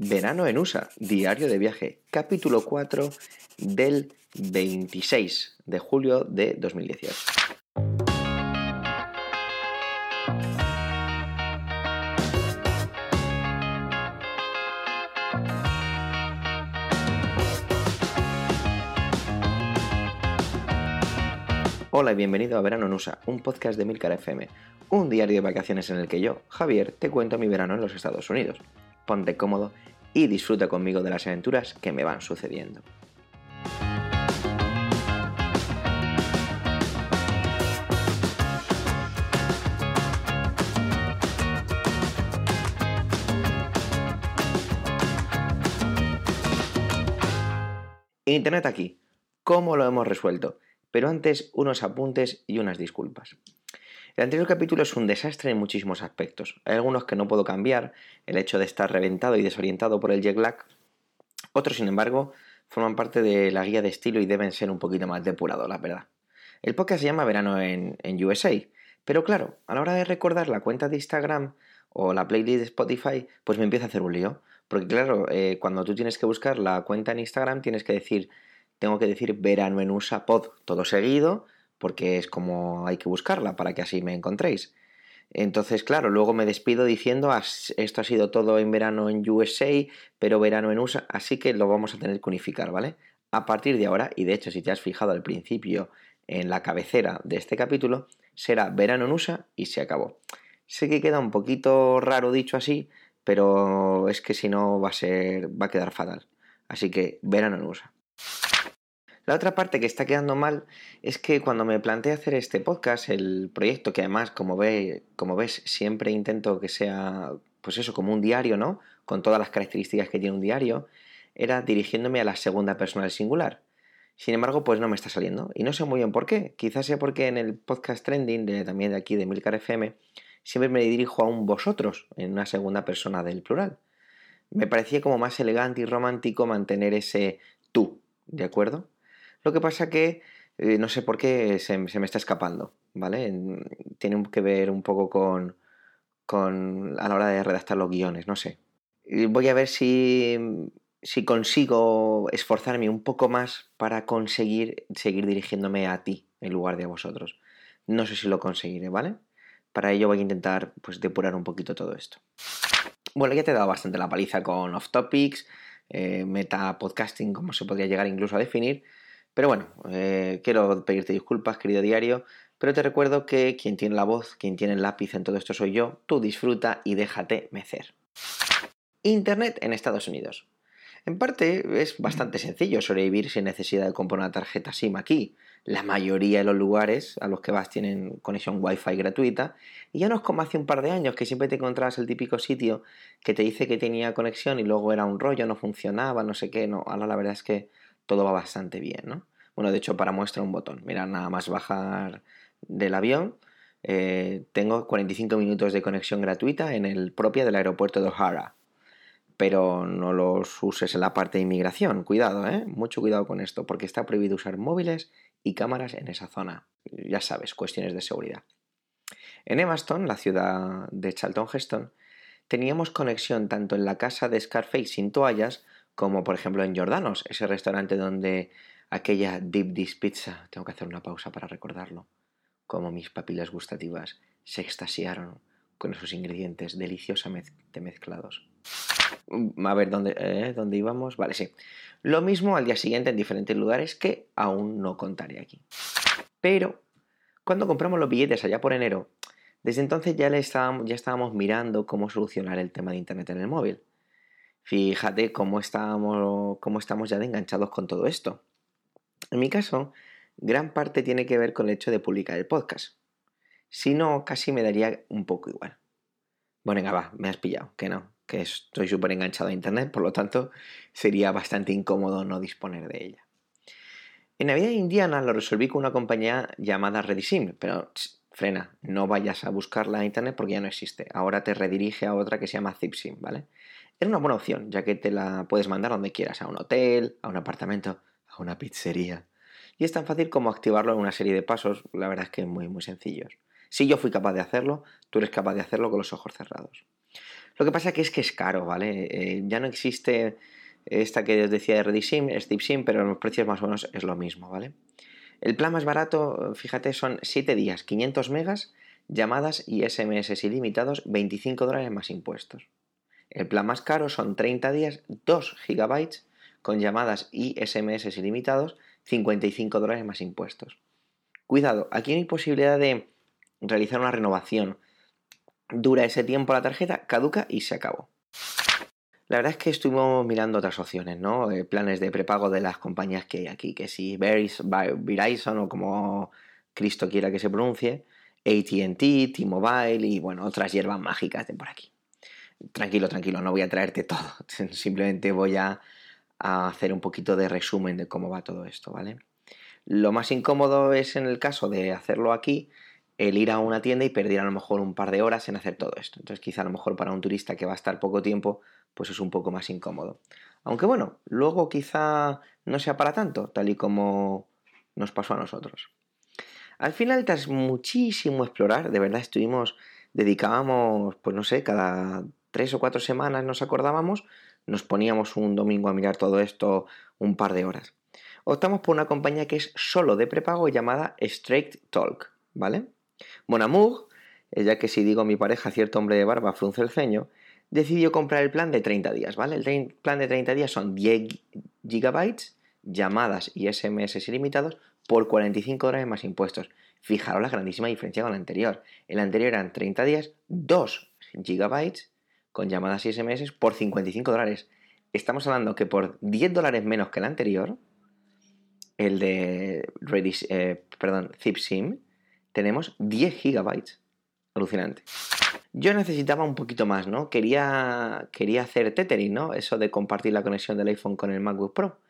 Verano en USA, diario de viaje, capítulo 4 del 26 de julio de 2018. Hola y bienvenido a Verano en USA, un podcast de Milcar FM, un diario de vacaciones en el que yo, Javier, te cuento mi verano en los Estados Unidos. Ponte cómodo y disfruta conmigo de las aventuras que me van sucediendo. Internet aquí. ¿Cómo lo hemos resuelto? Pero antes, unos apuntes y unas disculpas. El anterior capítulo es un desastre en muchísimos aspectos. Hay algunos que no puedo cambiar, el hecho de estar reventado y desorientado por el jet lag. Otros, sin embargo, forman parte de la guía de estilo y deben ser un poquito más depurados, la verdad. El podcast se llama Verano en, USA, pero claro, a la hora de recordar la cuenta de Instagram o la playlist de Spotify, pues me empieza a hacer un lío. Porque claro, eh, cuando tú tienes que buscar la cuenta en Instagram, tienes que decir, tengo que decir Verano en USA Pod, todo seguido, porque es como hay que buscarla para que así me encontréis. Entonces, claro, luego me despido diciendo, esto ha sido todo en verano en USA, pero verano en USA, así que lo vamos a tener que unificar, ¿vale? A partir de ahora, y de hecho si te has fijado al principio en la cabecera de este capítulo, será verano en USA y se acabó. Sé que queda un poquito raro dicho así, pero es que si no va a ser, va a quedar fatal. Así que verano en USA. La otra parte que está quedando mal es que cuando me planteé hacer este podcast, el proyecto que además, como, ve, como ves, siempre intento que sea, pues eso, como un diario, ¿no? Con todas las características que tiene un diario, era dirigiéndome a la segunda persona del singular. Sin embargo, pues no me está saliendo. Y no sé muy bien por qué. Quizás sea porque en el podcast trending, de, también de aquí de Milcar FM, siempre me dirijo a un vosotros en una segunda persona del plural. Me parecía como más elegante y romántico mantener ese tú, ¿de acuerdo? Lo que pasa que eh, no sé por qué se, me está escapando, ¿vale? Tiene que ver un poco con, con a la hora de redactar los guiones, no sé. Voy a ver si, si consigo esforzarme un poco más para conseguir seguir dirigiéndome a ti en lugar de a vosotros. No sé si lo conseguiré, ¿vale? Para ello voy a intentar pues depurar un poquito todo esto. Bueno, ya te he dado bastante la paliza con off topics, eh, meta podcasting, como se podría llegar incluso a definir. Pero bueno, eh, quiero pedirte disculpas, querido diario, pero te recuerdo que quien tiene la voz, quien tiene el lápiz en todo esto soy yo, tú disfruta y déjate mecer. Internet en Estados Unidos. En parte es bastante sencillo sobrevivir sin necesidad de comprar una tarjeta SIM aquí. La mayoría de los lugares a los que vas tienen conexión Wi-Fi gratuita y ya no es como hace un par de años que siempre te encontrabas el típico sitio que te dice que tenía conexión y luego era un rollo, no funcionaba, no sé qué. No, ahora la verdad es que todo va bastante bien, ¿no? Bueno, de hecho, para muestra un botón. Mira, nada más bajar del avión, eh, tengo 45 minutos de conexión gratuita en el propio del aeropuerto de O'Hara. Pero no los uses en la parte de inmigración. Cuidado, ¿eh? Mucho cuidado con esto, porque está prohibido usar móviles y cámaras en esa zona. Ya sabes, cuestiones de seguridad. En Evanston, la ciudad de Charlton Heston, teníamos conexión tanto en la casa de Scarface sin toallas como por ejemplo en Jordanos, ese restaurante donde aquella Deep Dish Pizza, tengo que hacer una pausa para recordarlo, como mis papilas gustativas se extasiaron con esos ingredientes deliciosamente mezclados. Mm, a ver, ¿dónde, eh, ¿dónde íbamos? Vale, sí. Lo mismo al día siguiente en diferentes lugares que aún no contaré aquí. Pero, cuando compramos los billetes allá por enero, desde entonces ya, le estábamos, ya estábamos mirando cómo solucionar el tema de Internet en el móvil. Fíjate cómo estamos, ya de enganchados con todo esto. En mi caso, gran parte tiene que ver con el hecho de publicar el podcast. Si no, casi me daría un poco igual. Bueno, venga, va, me has pillado, que no, que estoy súper enganchado a Internet, por lo tanto, sería bastante incómodo no disponer de ella. En Navidad Indiana lo resolví con una compañía llamada Redisim, pero frena, no vayas a buscarla en Internet porque ya no existe. Ahora te redirige a otra que se llama Zipsim, ¿vale? Era una buena opción, ya que te la puedes mandar donde quieras, a un hotel, a un apartamento, a una pizzería. Y es tan fácil como activarlo en una serie de pasos, la verdad es que muy, muy sencillos. Si yo fui capaz de hacerlo, tú eres capaz de hacerlo con los ojos cerrados. Lo que pasa que es que es caro, ¿vale? Eh, ya no existe esta que os decía de RediSIM, es SIM, pero los precios más o menos es lo mismo, ¿vale? El plan más barato, fíjate, son 7 días, 500 megas, llamadas y SMS ilimitados, 25 dólares más impuestos. El plan más caro son 30 días, 2 gigabytes, con llamadas y SMS ilimitados, 55 dólares más impuestos. Cuidado, aquí no hay posibilidad de realizar una renovación. Dura ese tiempo la tarjeta, caduca y se acabó. La verdad es que estuvimos mirando otras opciones, ¿no? Eh, planes de prepago de las compañías que hay aquí, que si Verizon o como Cristo quiera que se pronuncie, ATT, T-Mobile y bueno, otras hierbas mágicas de por aquí. Tranquilo, tranquilo, no voy a traerte todo, simplemente voy a, hacer un poquito de resumen de cómo va todo esto, ¿vale? Lo más incómodo es en el caso de hacerlo aquí, el ir a una tienda y perder a lo mejor un par de horas en hacer todo esto. Entonces quizá a lo mejor para un turista que va a estar poco tiempo, pues es un poco más incómodo. Aunque bueno, luego quizá no sea para tanto, tal y como nos pasó a nosotros. Al final, tras muchísimo explorar, de verdad estuvimos, dedicábamos, pues no sé, cada tres o cuatro semanas nos acordábamos, nos poníamos un domingo a mirar todo esto un par de horas. Optamos por una compañía que es solo de prepago llamada Straight Talk, ¿vale? Mon Amour, ya que si digo mi pareja, cierto hombre de barba, frunce el ceño, decidió comprar el plan de 30 días, ¿vale? El plan de 30 días son 10 gigabytes, llamadas y SMS ilimitados por 45 dólares más impuestos. Fijaros la grandísima diferencia con el anterior. El anterior eran 30 días, 2 gigabytes con llamadas y SMS por 55 dólares. Estamos hablando que por 10 dólares menos que el anterior, el de Redis, eh, perdón, ZipSim, tenemos 10 gigabytes. Alucinante. Yo necesitaba un poquito más, ¿no? Quería, quería hacer tethering, ¿no? Eso de compartir la conexión del iPhone con el MacBook Pro.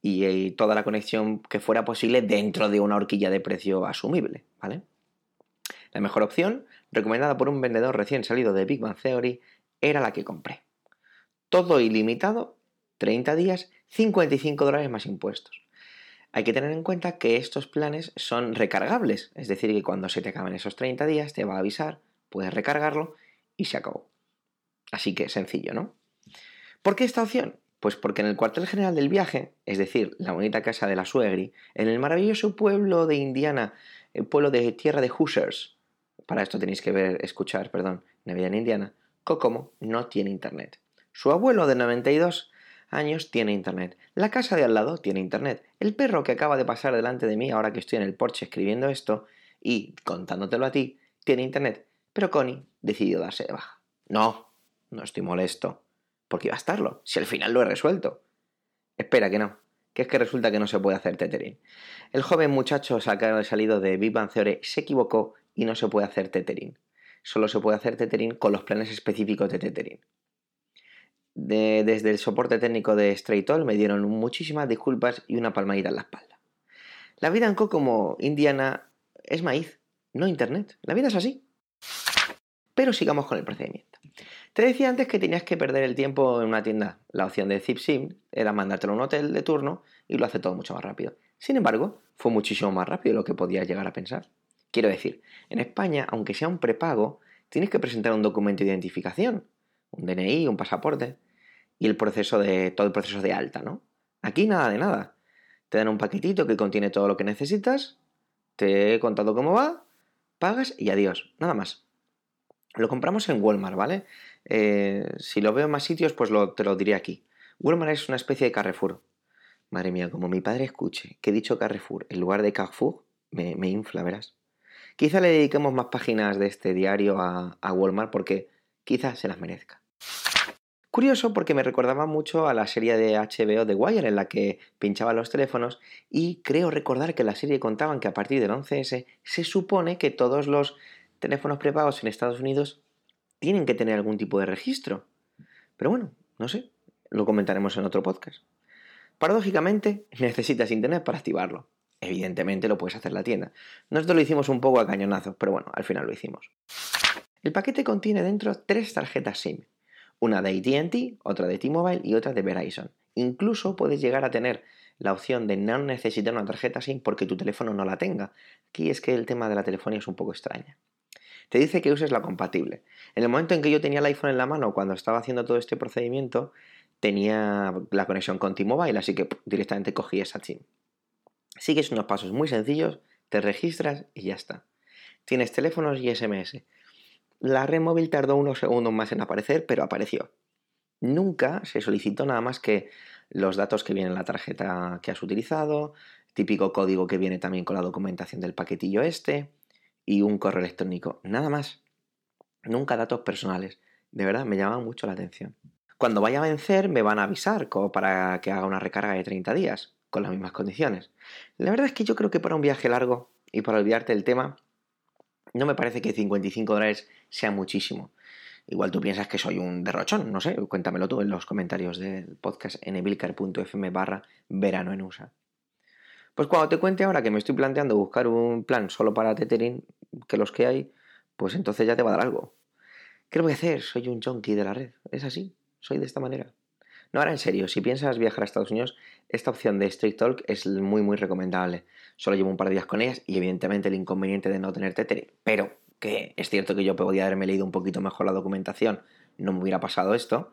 Y, y, toda la conexión que fuera posible dentro de una horquilla de precio asumible, ¿vale? La mejor opción, recomendada por un vendedor recién salido de Big Bang Theory, era la que compré. Todo ilimitado, 30 días, 55 dólares más impuestos. Hay que tener en cuenta que estos planes son recargables, es decir, que cuando se te acaben esos 30 días te va a avisar, puedes recargarlo y se acabó. Así que sencillo, ¿no? ¿Por qué esta opción? Pues porque en el cuartel general del viaje, es decir, la bonita casa de la suegri, en el maravilloso pueblo de Indiana, el pueblo de tierra de Hoosiers, para esto tenéis que ver, escuchar, perdón, Navidad en Indiana, Kokomo no tiene internet. Su abuelo de 92 años tiene internet. La casa de al lado tiene internet. El perro que acaba de pasar delante de mí ahora que estoy en el porche escribiendo esto y contándotelo a ti, tiene internet. Pero Connie decidió darse de baja. No, no estoy molesto. Porque iba a estarlo, si al final lo he resuelto. Espera que no, que es que resulta que no se puede hacer tethering. El joven muchacho salido de Big Bang se equivocó y no se puede hacer tethering. Solo se puede hacer tethering con los planes específicos de tethering desde el soporte técnico de Straight me dieron muchísimas disculpas y una palmadita en la espalda. La vida en como Indiana es maíz, no internet. La vida es así. Pero sigamos con el procedimiento. Te decía antes que tenías que perder el tiempo en una tienda. La opción de ZipSim era mandártelo a un hotel de turno y lo hace todo mucho más rápido. Sin embargo, fue muchísimo más rápido de lo que podías llegar a pensar. Quiero decir, en España, aunque sea un prepago, tienes que presentar un documento de identificación, un DNI, un pasaporte y el proceso de todo el proceso de alta, ¿no? Aquí nada de nada. Te dan un paquetito que contiene todo lo que necesitas, te he contado cómo va, pagas y adiós, nada más. Lo compramos en Walmart, ¿vale? Eh, si lo veo en más sitios, pues te lo diré aquí. Walmart es una especie de Carrefour. Madre mía, como mi padre escuche que he dicho Carrefour en lugar de Carrefour, me, me infla, verás. Quizá le dediquemos más páginas de este diario a, Walmart porque quizá se las merezca. Curioso porque me recordaba mucho a la serie de HBO de Wire en la que pinchaba los teléfonos y creo recordar que la serie contaban que a partir del 11S se supone que todos los teléfonos prepagos en Estados Unidos tienen que tener algún tipo de registro. Pero bueno, no sé, lo comentaremos en otro podcast. Paradójicamente, necesitas internet para activarlo. Evidentemente lo puedes hacer la tienda. Nosotros lo hicimos un poco a cañonazos, pero bueno, al final lo hicimos. El paquete contiene dentro tres tarjetas SIM una de ATT, otra de T-Mobile y otra de Verizon. Incluso puedes llegar a tener la opción de no necesitar una tarjeta SIM porque tu teléfono no la tenga. Aquí es que el tema de la telefonía es un poco extraña. Te dice que uses la compatible. En el momento en que yo tenía el iPhone en la mano, cuando estaba haciendo todo este procedimiento, tenía la conexión con T-Mobile, así que directamente cogí esa SIM. Sigues unos pasos muy sencillos, te registras y ya está. Tienes teléfonos y SMS. La red móvil tardó unos segundos más en aparecer, pero apareció. Nunca se solicitó nada más que los datos que vienen en la tarjeta que has utilizado, típico código que viene también con la documentación del paquetillo este y un correo electrónico. Nada más. Nunca datos personales. De verdad, me llama mucho la atención. Cuando vaya a vencer, me van a avisar para que haga una recarga de 30 días, con las mismas condiciones. La verdad es que yo creo que para un viaje largo y para olvidarte del tema, no me parece que 55 dólares sea muchísimo. Igual tú piensas que soy un derrochón, no sé, cuéntamelo tú en los comentarios del podcast en evilcar.fm barra verano en USA. Pues cuando te cuente ahora que me estoy planteando buscar un plan solo para tethering, que los que hay, pues entonces ya te va a dar algo. ¿Qué voy a hacer? Soy un junkie de la red. Es así, soy de esta manera. No, ahora en serio, si piensas viajar a Estados Unidos, esta opción de Street Talk es muy muy recomendable. Solo llevo un par de días con ellas y evidentemente el inconveniente de no tener tethering. Pero que es cierto que yo podía haberme leído un poquito mejor la documentación, no me hubiera pasado esto,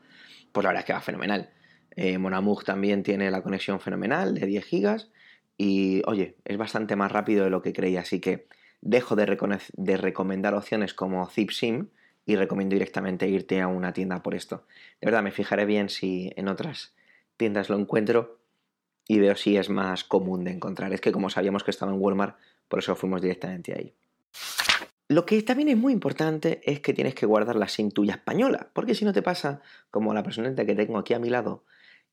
pues la verdad es que va fenomenal. Eh, Monamug también tiene la conexión fenomenal de 10 gigas y oye, es bastante más rápido de lo que creía, así que dejo de, de recomendar opciones como ZipSim y recomiendo directamente irte a una tienda por esto. De verdad, me fijaré bien si en otras tiendas lo encuentro y veo si es más común de encontrar. Es que como sabíamos que estaba en Walmart, por eso fuimos directamente ahí. Lo que también es muy importante es que tienes que guardar la SIM tuya española, porque si no te pasa, como la persona que tengo aquí a mi lado,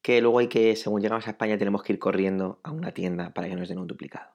que luego hay que, según llegamos a España, tenemos que ir corriendo a una tienda para que nos den un duplicado.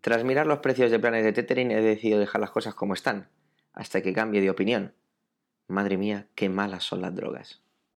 Tras mirar los precios de planes de tethering he decidido dejar las cosas como están, hasta que cambie de opinión. Madre mía, qué malas son las drogas.